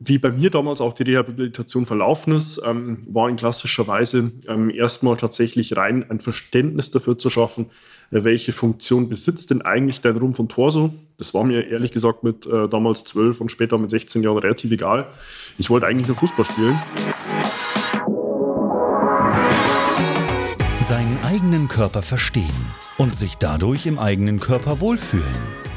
Wie bei mir damals auch die Rehabilitation verlaufen ist, ähm, war in klassischer Weise ähm, erstmal tatsächlich rein ein Verständnis dafür zu schaffen, äh, welche Funktion besitzt denn eigentlich dein Rumpf und Torso. Das war mir ehrlich gesagt mit äh, damals 12 und später mit 16 Jahren relativ egal. Ich wollte eigentlich nur Fußball spielen. Seinen eigenen Körper verstehen und sich dadurch im eigenen Körper wohlfühlen.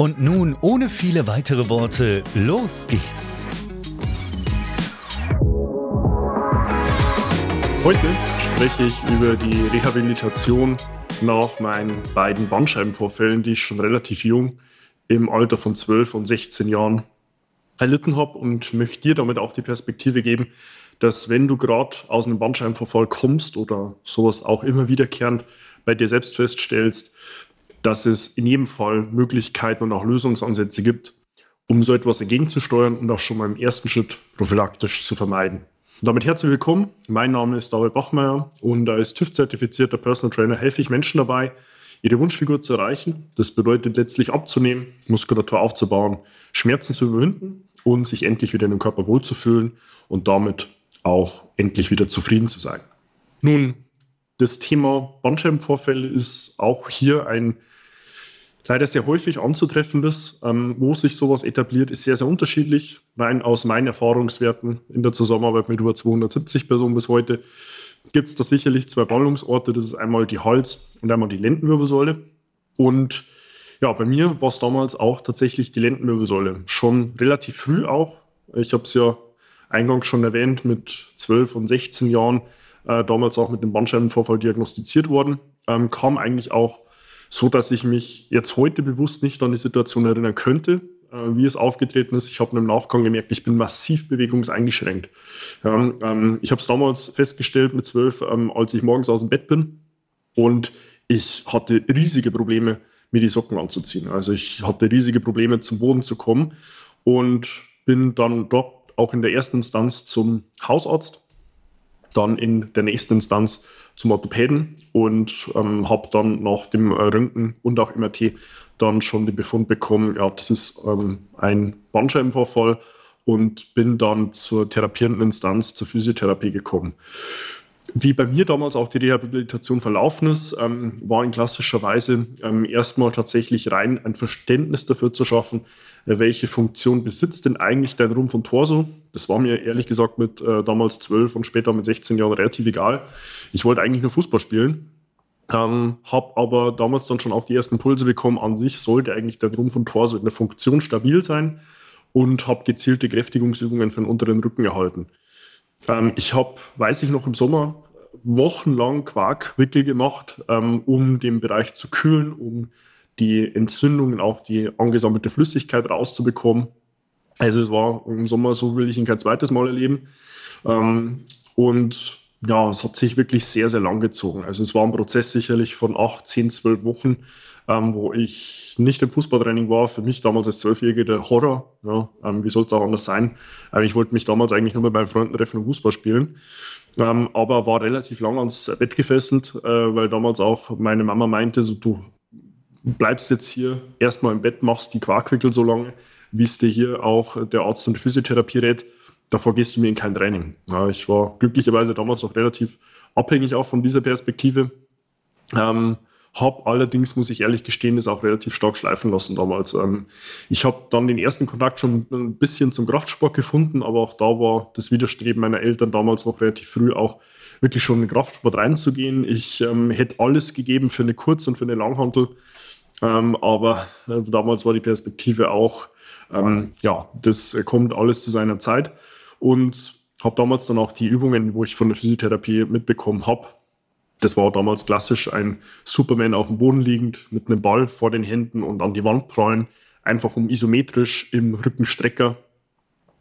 Und nun, ohne viele weitere Worte, los geht's! Heute spreche ich über die Rehabilitation nach meinen beiden Bandscheibenvorfällen, die ich schon relativ jung im Alter von 12 und 16 Jahren erlitten habe und möchte dir damit auch die Perspektive geben, dass wenn du gerade aus einem Bandscheibenvorfall kommst oder sowas auch immer wiederkehrend bei dir selbst feststellst, dass es in jedem Fall Möglichkeiten und auch Lösungsansätze gibt, um so etwas entgegenzusteuern und auch schon mal im ersten Schritt prophylaktisch zu vermeiden. Und damit herzlich willkommen. Mein Name ist David Bachmeier und als TÜV-zertifizierter Personal Trainer helfe ich Menschen dabei, ihre Wunschfigur zu erreichen. Das bedeutet letztlich abzunehmen, Muskulatur aufzubauen, Schmerzen zu überwinden und sich endlich wieder in dem Körper wohlzufühlen und damit auch endlich wieder zufrieden zu sein. Nun, das Thema Bandscheibenvorfälle ist auch hier ein leider sehr häufig anzutreffendes. Ähm, wo sich sowas etabliert, ist sehr, sehr unterschiedlich. Rein aus meinen Erfahrungswerten in der Zusammenarbeit mit über 270 Personen bis heute gibt es da sicherlich zwei Ballungsorte. Das ist einmal die Hals- und einmal die Lendenwirbelsäule. Und ja, bei mir war es damals auch tatsächlich die Lendenwirbelsäule. Schon relativ früh auch. Ich habe es ja eingangs schon erwähnt, mit 12 und 16 Jahren, äh, damals auch mit dem Bandscheibenvorfall diagnostiziert worden. Ähm, kam eigentlich auch so dass ich mich jetzt heute bewusst nicht an die Situation erinnern könnte, äh, wie es aufgetreten ist. Ich habe im Nachgang gemerkt, ich bin massiv bewegungseingeschränkt. Ähm, ich habe es damals festgestellt mit zwölf, ähm, als ich morgens aus dem Bett bin und ich hatte riesige Probleme, mir die Socken anzuziehen. Also ich hatte riesige Probleme, zum Boden zu kommen und bin dann dort auch in der ersten Instanz zum Hausarzt, dann in der nächsten Instanz zum Orthopäden und ähm, habe dann nach dem Röntgen und auch MRT dann schon den Befund bekommen, ja, das ist ähm, ein Bandscheibenvorfall und bin dann zur therapierenden Instanz, zur Physiotherapie gekommen. Wie bei mir damals auch die Rehabilitation verlaufen ist, ähm, war in klassischer Weise ähm, erstmal tatsächlich rein ein Verständnis dafür zu schaffen, äh, welche Funktion besitzt denn eigentlich dein Rumpf und Torso. Das war mir ehrlich gesagt mit äh, damals 12 und später mit 16 Jahren relativ egal. Ich wollte eigentlich nur Fußball spielen. Ähm, habe aber damals dann schon auch die ersten Pulse bekommen. An sich sollte eigentlich dein Rumpf und Torso in der Funktion stabil sein und habe gezielte Kräftigungsübungen für den unteren Rücken erhalten. Ähm, ich habe, weiß ich noch, im Sommer wochenlang Quarkwickel gemacht, ähm, um den Bereich zu kühlen, um die Entzündungen, auch die angesammelte Flüssigkeit rauszubekommen. Also es war im Sommer, so will ich ihn kein zweites Mal erleben. Ähm, und ja, es hat sich wirklich sehr, sehr lang gezogen. Also es war ein Prozess sicherlich von acht, zehn, zwölf Wochen, ähm, wo ich nicht im Fußballtraining war. Für mich damals als Zwölfjähriger der Horror. Ja, ähm, wie soll es auch anders sein? Ähm, ich wollte mich damals eigentlich nur mit meinen Freunden treffen und Fußball spielen. Ähm, aber war relativ lang ans Bett gefesselt, äh, weil damals auch meine Mama meinte, so du bleibst jetzt hier erstmal im Bett, machst die Quarkwickel so lange, wie es dir hier auch der Arzt und Physiotherapie rät. Davor gehst du mir in kein Training. Ja, ich war glücklicherweise damals noch relativ abhängig auch von dieser Perspektive. Ähm, habe allerdings, muss ich ehrlich gestehen, das auch relativ stark schleifen lassen damals. Ähm, ich habe dann den ersten Kontakt schon ein bisschen zum Kraftsport gefunden, aber auch da war das Widerstreben meiner Eltern damals noch relativ früh auch wirklich schon in den Kraftsport reinzugehen. Ich ähm, hätte alles gegeben für eine Kurz- und für eine Langhantel, ähm, aber äh, damals war die Perspektive auch, ähm, ja, das kommt alles zu seiner Zeit und habe damals dann auch die Übungen, wo ich von der Physiotherapie mitbekommen habe, das war damals klassisch ein Superman auf dem Boden liegend mit einem Ball vor den Händen und an die Wand prallen, einfach um isometrisch im Rückenstrecker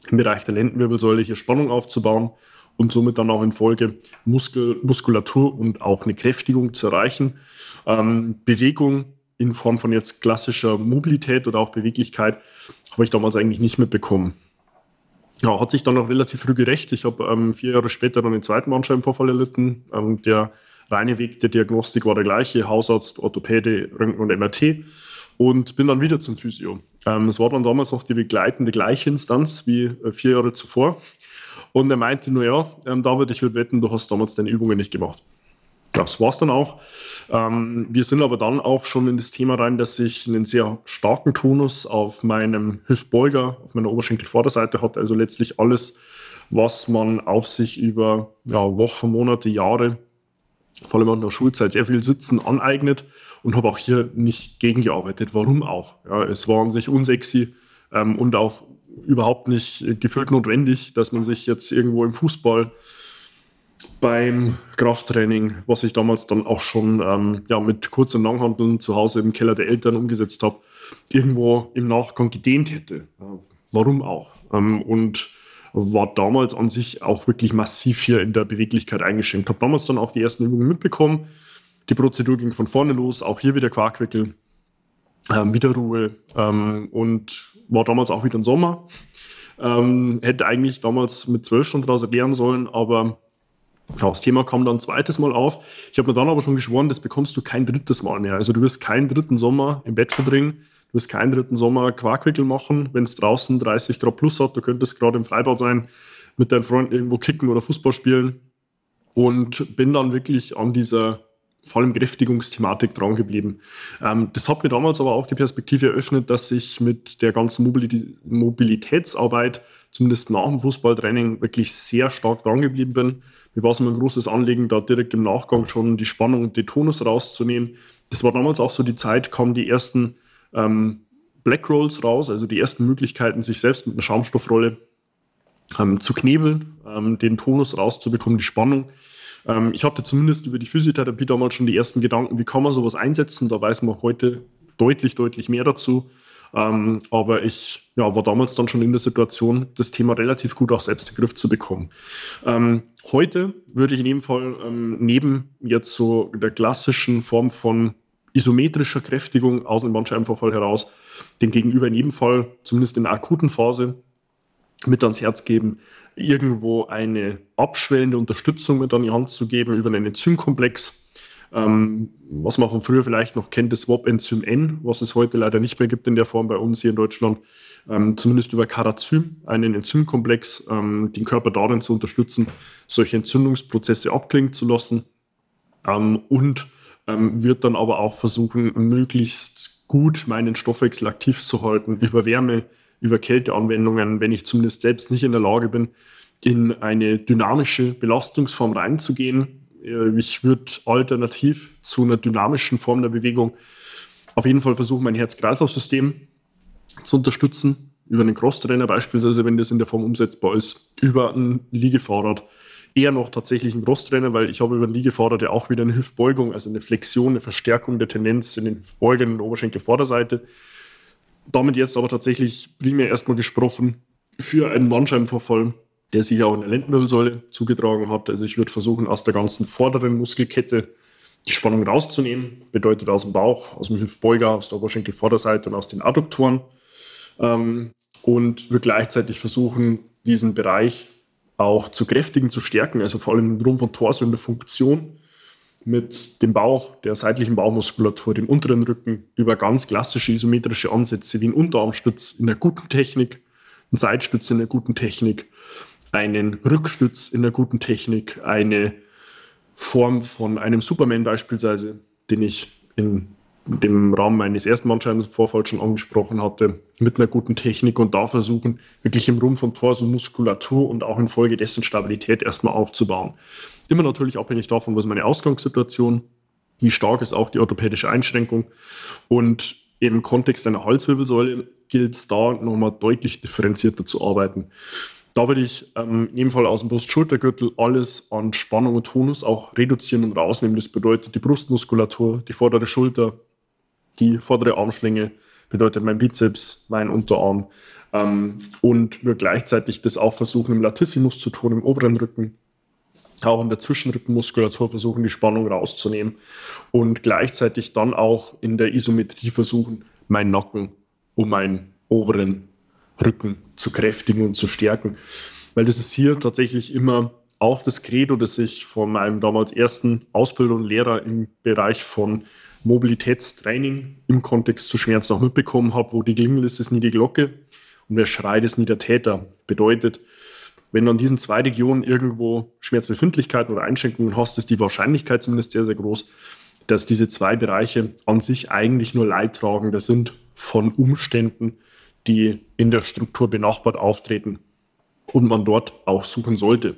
im Bereich der Lendenwirbelsäule hier Spannung aufzubauen und somit dann auch in Folge Muskel, Muskulatur und auch eine Kräftigung zu erreichen. Ähm, Bewegung in Form von jetzt klassischer Mobilität oder auch Beweglichkeit habe ich damals eigentlich nicht mitbekommen. Ja, hat sich dann auch relativ früh gerecht. Ich habe ähm, vier Jahre später dann den zweiten Bandscheibenvorfall erlitten. Ähm, der reine Weg der Diagnostik war der gleiche, Hausarzt, Orthopäde, Röntgen und MRT und bin dann wieder zum Physio. Ähm, es war dann damals noch die begleitende gleiche Instanz wie äh, vier Jahre zuvor. Und er meinte nur, ja, ähm, David, ich würde wetten, du hast damals deine Übungen nicht gemacht. Das war es dann auch. Ähm, wir sind aber dann auch schon in das Thema rein, dass ich einen sehr starken Tonus auf meinem Hüftbeuger, auf meiner Oberschenkelvorderseite hatte. Also letztlich alles, was man auf sich über ja, Wochen, Monate, Jahre vor allem in der Schulzeit sehr viel Sitzen aneignet und habe auch hier nicht gegengearbeitet. Warum auch? Ja, es war an sich unsexy ähm, und auch überhaupt nicht gefühlt notwendig, dass man sich jetzt irgendwo im Fußball beim Krafttraining, was ich damals dann auch schon ähm, ja, mit Kurz- und Langhandeln zu Hause im Keller der Eltern umgesetzt habe, irgendwo im Nachgang gedehnt hätte. Warum auch? Ähm, und war damals an sich auch wirklich massiv hier in der Beweglichkeit eingeschränkt. Habe damals dann auch die ersten Übungen mitbekommen. Die Prozedur ging von vorne los, auch hier wieder Quarkwickel, ähm, wieder Ruhe ähm, und war damals auch wieder im Sommer. Ähm, hätte eigentlich damals mit zwölf schon draus erklären sollen, aber das Thema kam dann ein zweites Mal auf. Ich habe mir dann aber schon geschworen, das bekommst du kein drittes Mal mehr. Also du wirst keinen dritten Sommer im Bett verbringen Du wirst keinen dritten Sommer Quarkwickel machen, wenn es draußen 30 Grad plus hat. Du könntest gerade im Freibad sein, mit deinen Freunden irgendwo kicken oder Fußball spielen. Und bin dann wirklich an dieser vor allem Kräftigungsthematik dran geblieben. Ähm, das hat mir damals aber auch die Perspektive eröffnet, dass ich mit der ganzen Mobilitä Mobilitätsarbeit, zumindest nach dem Fußballtraining, wirklich sehr stark dran geblieben bin. Mir war es immer ein großes Anliegen, da direkt im Nachgang schon die Spannung und den Tonus rauszunehmen. Das war damals auch so die Zeit, kamen die ersten ähm, Black Rolls raus, also die ersten Möglichkeiten, sich selbst mit einer Schaumstoffrolle ähm, zu knebeln, ähm, den Tonus rauszubekommen, die Spannung. Ähm, ich hatte zumindest über die Physiotherapie damals schon die ersten Gedanken, wie kann man sowas einsetzen. Da weiß man heute deutlich, deutlich mehr dazu. Ähm, aber ich ja, war damals dann schon in der Situation, das Thema relativ gut auch selbst in den Griff zu bekommen. Ähm, heute würde ich in jedem Fall ähm, neben jetzt so der klassischen Form von isometrischer Kräftigung aus dem Bandscheibenvorfall heraus den Gegenüber in jedem Fall, zumindest in der akuten Phase, mit ans Herz geben, irgendwo eine abschwellende Unterstützung mit an die Hand zu geben über einen Enzymkomplex. Ähm, was man von früher vielleicht noch kennt, das WOP-Enzym N, was es heute leider nicht mehr gibt in der Form bei uns hier in Deutschland. Ähm, zumindest über Carazym, einen Enzymkomplex, ähm, den Körper darin zu unterstützen, solche Entzündungsprozesse abklingen zu lassen ähm, und ähm, wird dann aber auch versuchen, möglichst gut meinen Stoffwechsel aktiv zu halten, über Wärme, über Kälteanwendungen, wenn ich zumindest selbst nicht in der Lage bin, in eine dynamische Belastungsform reinzugehen. Äh, ich würde alternativ zu einer dynamischen Form der Bewegung auf jeden Fall versuchen, mein Herz-Kreislauf-System zu unterstützen, über einen Crosstrainer beispielsweise, wenn das in der Form umsetzbar ist, über ein Liegefahrrad, eher noch tatsächlich ein Brusttrainer, weil ich habe über den Liegefahrer ja auch wieder eine Hüftbeugung, also eine Flexion, eine Verstärkung der Tendenz in den Hüftbeugen und Oberschenkelvorderseite. Damit jetzt aber tatsächlich primär erstmal gesprochen für einen Bandscheibenvorfall, der sich auch in der Lendenwirbelsäule zugetragen hat. Also ich würde versuchen, aus der ganzen vorderen Muskelkette die Spannung rauszunehmen. Bedeutet aus dem Bauch, aus dem Hüftbeuger, aus der Oberschenkelvorderseite und aus den Adduktoren. Ähm, und würde gleichzeitig versuchen, diesen Bereich auch zu kräftigen, zu stärken, also vor allem Rumpf und Torso in der Funktion mit dem Bauch, der seitlichen Bauchmuskulatur, dem unteren Rücken über ganz klassische isometrische Ansätze wie ein Unterarmstütz in der guten Technik, ein Seitstütz in der guten Technik, einen Rückstütz in der guten Technik, eine Form von einem Superman beispielsweise, den ich in dem Rahmen meines ersten Bandscheibenvorfalls schon angesprochen hatte, mit einer guten Technik und da versuchen, wirklich im Rumpf und Torso Muskulatur und auch infolgedessen Stabilität erstmal aufzubauen. Immer natürlich abhängig davon, was meine Ausgangssituation, wie stark ist auch die orthopädische Einschränkung und im Kontext einer Halswirbelsäule gilt es da nochmal deutlich differenzierter zu arbeiten. Da würde ich ähm, in jedem Fall aus dem Brust-Schultergürtel alles an Spannung und Tonus auch reduzieren und rausnehmen. Das bedeutet die Brustmuskulatur, die vordere Schulter, die vordere Armschlinge, bedeutet mein Bizeps, mein Unterarm. Ähm, und wir gleichzeitig das auch versuchen im Latissimus zu tun, im oberen Rücken, auch in der Zwischenrückenmuskulatur versuchen, die Spannung rauszunehmen und gleichzeitig dann auch in der Isometrie versuchen, meinen Nacken um meinen oberen Rücken zu kräftigen und zu stärken. Weil das ist hier tatsächlich immer auch das Credo, das ich von meinem damals ersten Ausbilder und Lehrer im Bereich von Mobilitätstraining im Kontext zu Schmerzen auch mitbekommen habe, wo die Klingel ist, ist nie die Glocke und wer schreit, ist nie der Täter. Bedeutet, wenn du an diesen zwei Regionen irgendwo Schmerzbefindlichkeiten oder Einschränkungen hast, ist die Wahrscheinlichkeit zumindest sehr, sehr groß, dass diese zwei Bereiche an sich eigentlich nur leidtragender sind von Umständen, die in der Struktur benachbart auftreten und man dort auch suchen sollte.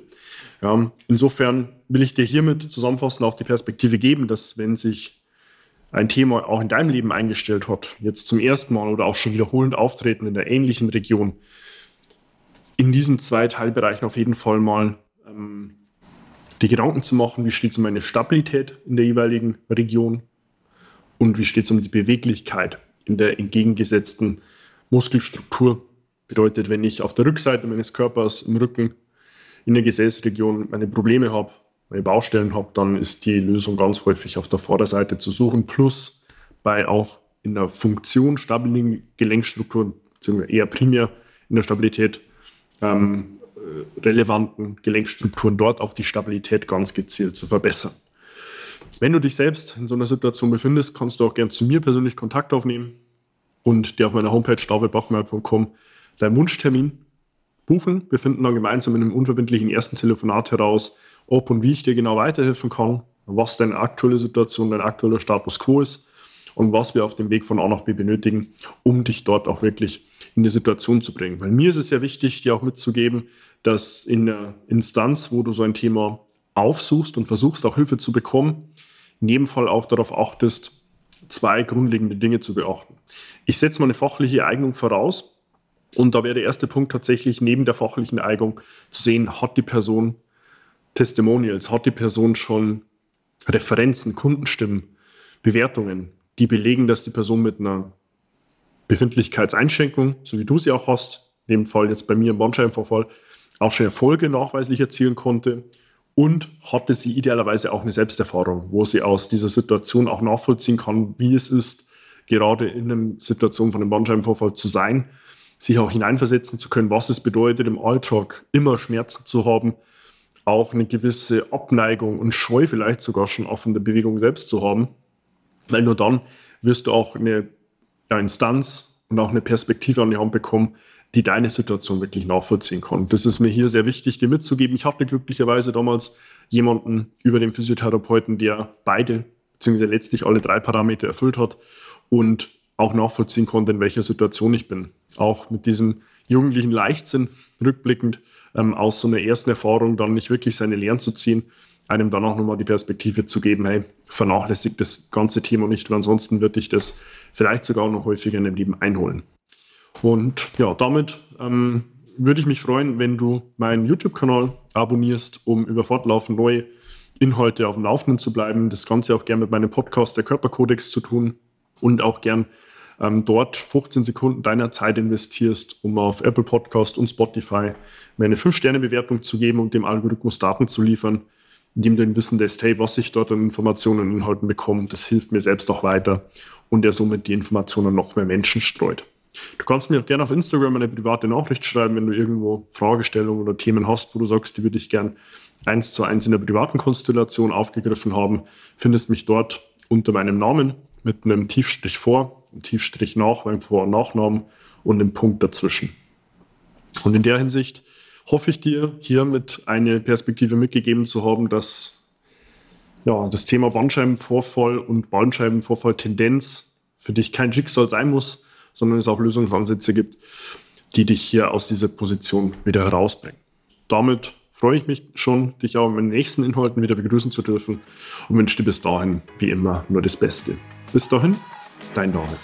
Ja, insofern will ich dir hiermit zusammenfassend auch die Perspektive geben, dass wenn sich ein Thema auch in deinem Leben eingestellt hat, jetzt zum ersten Mal oder auch schon wiederholend auftreten in der ähnlichen Region, in diesen zwei Teilbereichen auf jeden Fall mal ähm, die Gedanken zu machen, wie steht es um eine Stabilität in der jeweiligen Region und wie steht es um die Beweglichkeit in der entgegengesetzten Muskelstruktur. Bedeutet, wenn ich auf der Rückseite meines Körpers im Rücken in der Gesäßregion meine Probleme habe, meine Baustellen habe, dann ist die Lösung ganz häufig auf der Vorderseite zu suchen, plus bei auch in der Funktion stabilen Gelenkstrukturen, beziehungsweise eher primär in der Stabilität ähm, äh, relevanten Gelenkstrukturen dort auch die Stabilität ganz gezielt zu verbessern. Wenn du dich selbst in so einer Situation befindest, kannst du auch gerne zu mir persönlich Kontakt aufnehmen und dir auf meiner Homepage staubebachmeier.com deinen Wunschtermin buchen. Wir finden dann gemeinsam in einem unverbindlichen ersten Telefonat heraus, ob und wie ich dir genau weiterhelfen kann, was deine aktuelle Situation, dein aktueller Status quo ist und was wir auf dem Weg von A nach B benötigen, um dich dort auch wirklich in die Situation zu bringen. Weil mir ist es sehr wichtig, dir auch mitzugeben, dass in der Instanz, wo du so ein Thema aufsuchst und versuchst auch Hilfe zu bekommen, in jedem Fall auch darauf achtest, zwei grundlegende Dinge zu beachten. Ich setze mal eine fachliche Eignung voraus und da wäre der erste Punkt tatsächlich neben der fachlichen Eignung zu sehen, hat die Person Testimonials, hat die Person schon Referenzen, Kundenstimmen, Bewertungen, die belegen, dass die Person mit einer Befindlichkeitseinschränkung, so wie du sie auch hast, in dem Fall jetzt bei mir im Bandscheibenvorfall, auch schon Erfolge nachweislich erzielen konnte und hatte sie idealerweise auch eine Selbsterfahrung, wo sie aus dieser Situation auch nachvollziehen kann, wie es ist, gerade in einer Situation von einem Bandscheibenvorfall zu sein, sich auch hineinversetzen zu können, was es bedeutet, im Alltag immer Schmerzen zu haben, auch eine gewisse Abneigung und Scheu vielleicht sogar schon auch von der Bewegung selbst zu haben, weil nur dann wirst du auch eine ja, Instanz und auch eine Perspektive an die Hand bekommen, die deine Situation wirklich nachvollziehen kann. Das ist mir hier sehr wichtig, dir mitzugeben. Ich hatte glücklicherweise damals jemanden über den Physiotherapeuten, der beide, beziehungsweise letztlich alle drei Parameter erfüllt hat und auch nachvollziehen konnte, in welcher Situation ich bin. Auch mit diesem jugendlichen Leichtsinn rückblickend ähm, aus so einer ersten Erfahrung dann nicht wirklich seine Lehren zu ziehen, einem dann auch nochmal die Perspektive zu geben, hey, vernachlässigt das ganze Thema nicht, weil ansonsten wird dich das vielleicht sogar noch häufiger in dem Leben einholen. Und ja, damit ähm, würde ich mich freuen, wenn du meinen YouTube-Kanal abonnierst, um über fortlaufend neue Inhalte auf dem Laufenden zu bleiben. Das Ganze auch gerne mit meinem Podcast der Körperkodex zu tun und auch gern ähm, dort 15 Sekunden deiner Zeit investierst, um auf Apple Podcast und Spotify mir eine 5-Sterne-Bewertung zu geben und dem Algorithmus Daten zu liefern, indem du Wissen lässt, hey, was ich dort an Informationen und Inhalten bekomme, das hilft mir selbst auch weiter und er somit die Informationen noch mehr Menschen streut. Du kannst mir auch gerne auf Instagram eine private Nachricht schreiben, wenn du irgendwo Fragestellungen oder Themen hast, wo du sagst, die würde ich gern eins zu eins in der privaten Konstellation aufgegriffen haben. Findest mich dort unter meinem Namen mit einem Tiefstrich vor, einem Tiefstrich nach, beim Vor- und Nachnamen und einem Punkt dazwischen. Und in der Hinsicht hoffe ich dir hiermit eine Perspektive mitgegeben zu haben, dass Ja, das Thema Bandscheibenvorfall und Bandscheibenvorfall-Tendenz für dich kein Schicksal sein muss, sondern es auch Lösungsansätze gibt, die dich hier aus dieser Position wieder herausbringen. Damit freue ich mich schon, dich auch in den nächsten Inhalten wieder begrüßen zu dürfen und wünsche dir bis dahin, wie immer, nur das Beste. Bis dahin, dein David.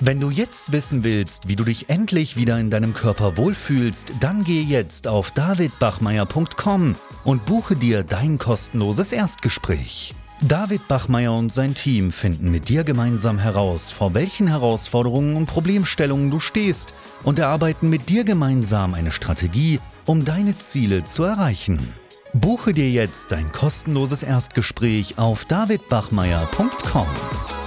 Wenn du jetzt wissen willst, wie du dich endlich wieder in deinem Körper wohlfühlst, dann geh jetzt auf davidbachmeier.com und buche dir dein kostenloses Erstgespräch. David Bachmeier und sein Team finden mit dir gemeinsam heraus, vor welchen Herausforderungen und Problemstellungen du stehst und erarbeiten mit dir gemeinsam eine Strategie, um deine Ziele zu erreichen. Buche dir jetzt dein kostenloses Erstgespräch auf davidbachmeier.com.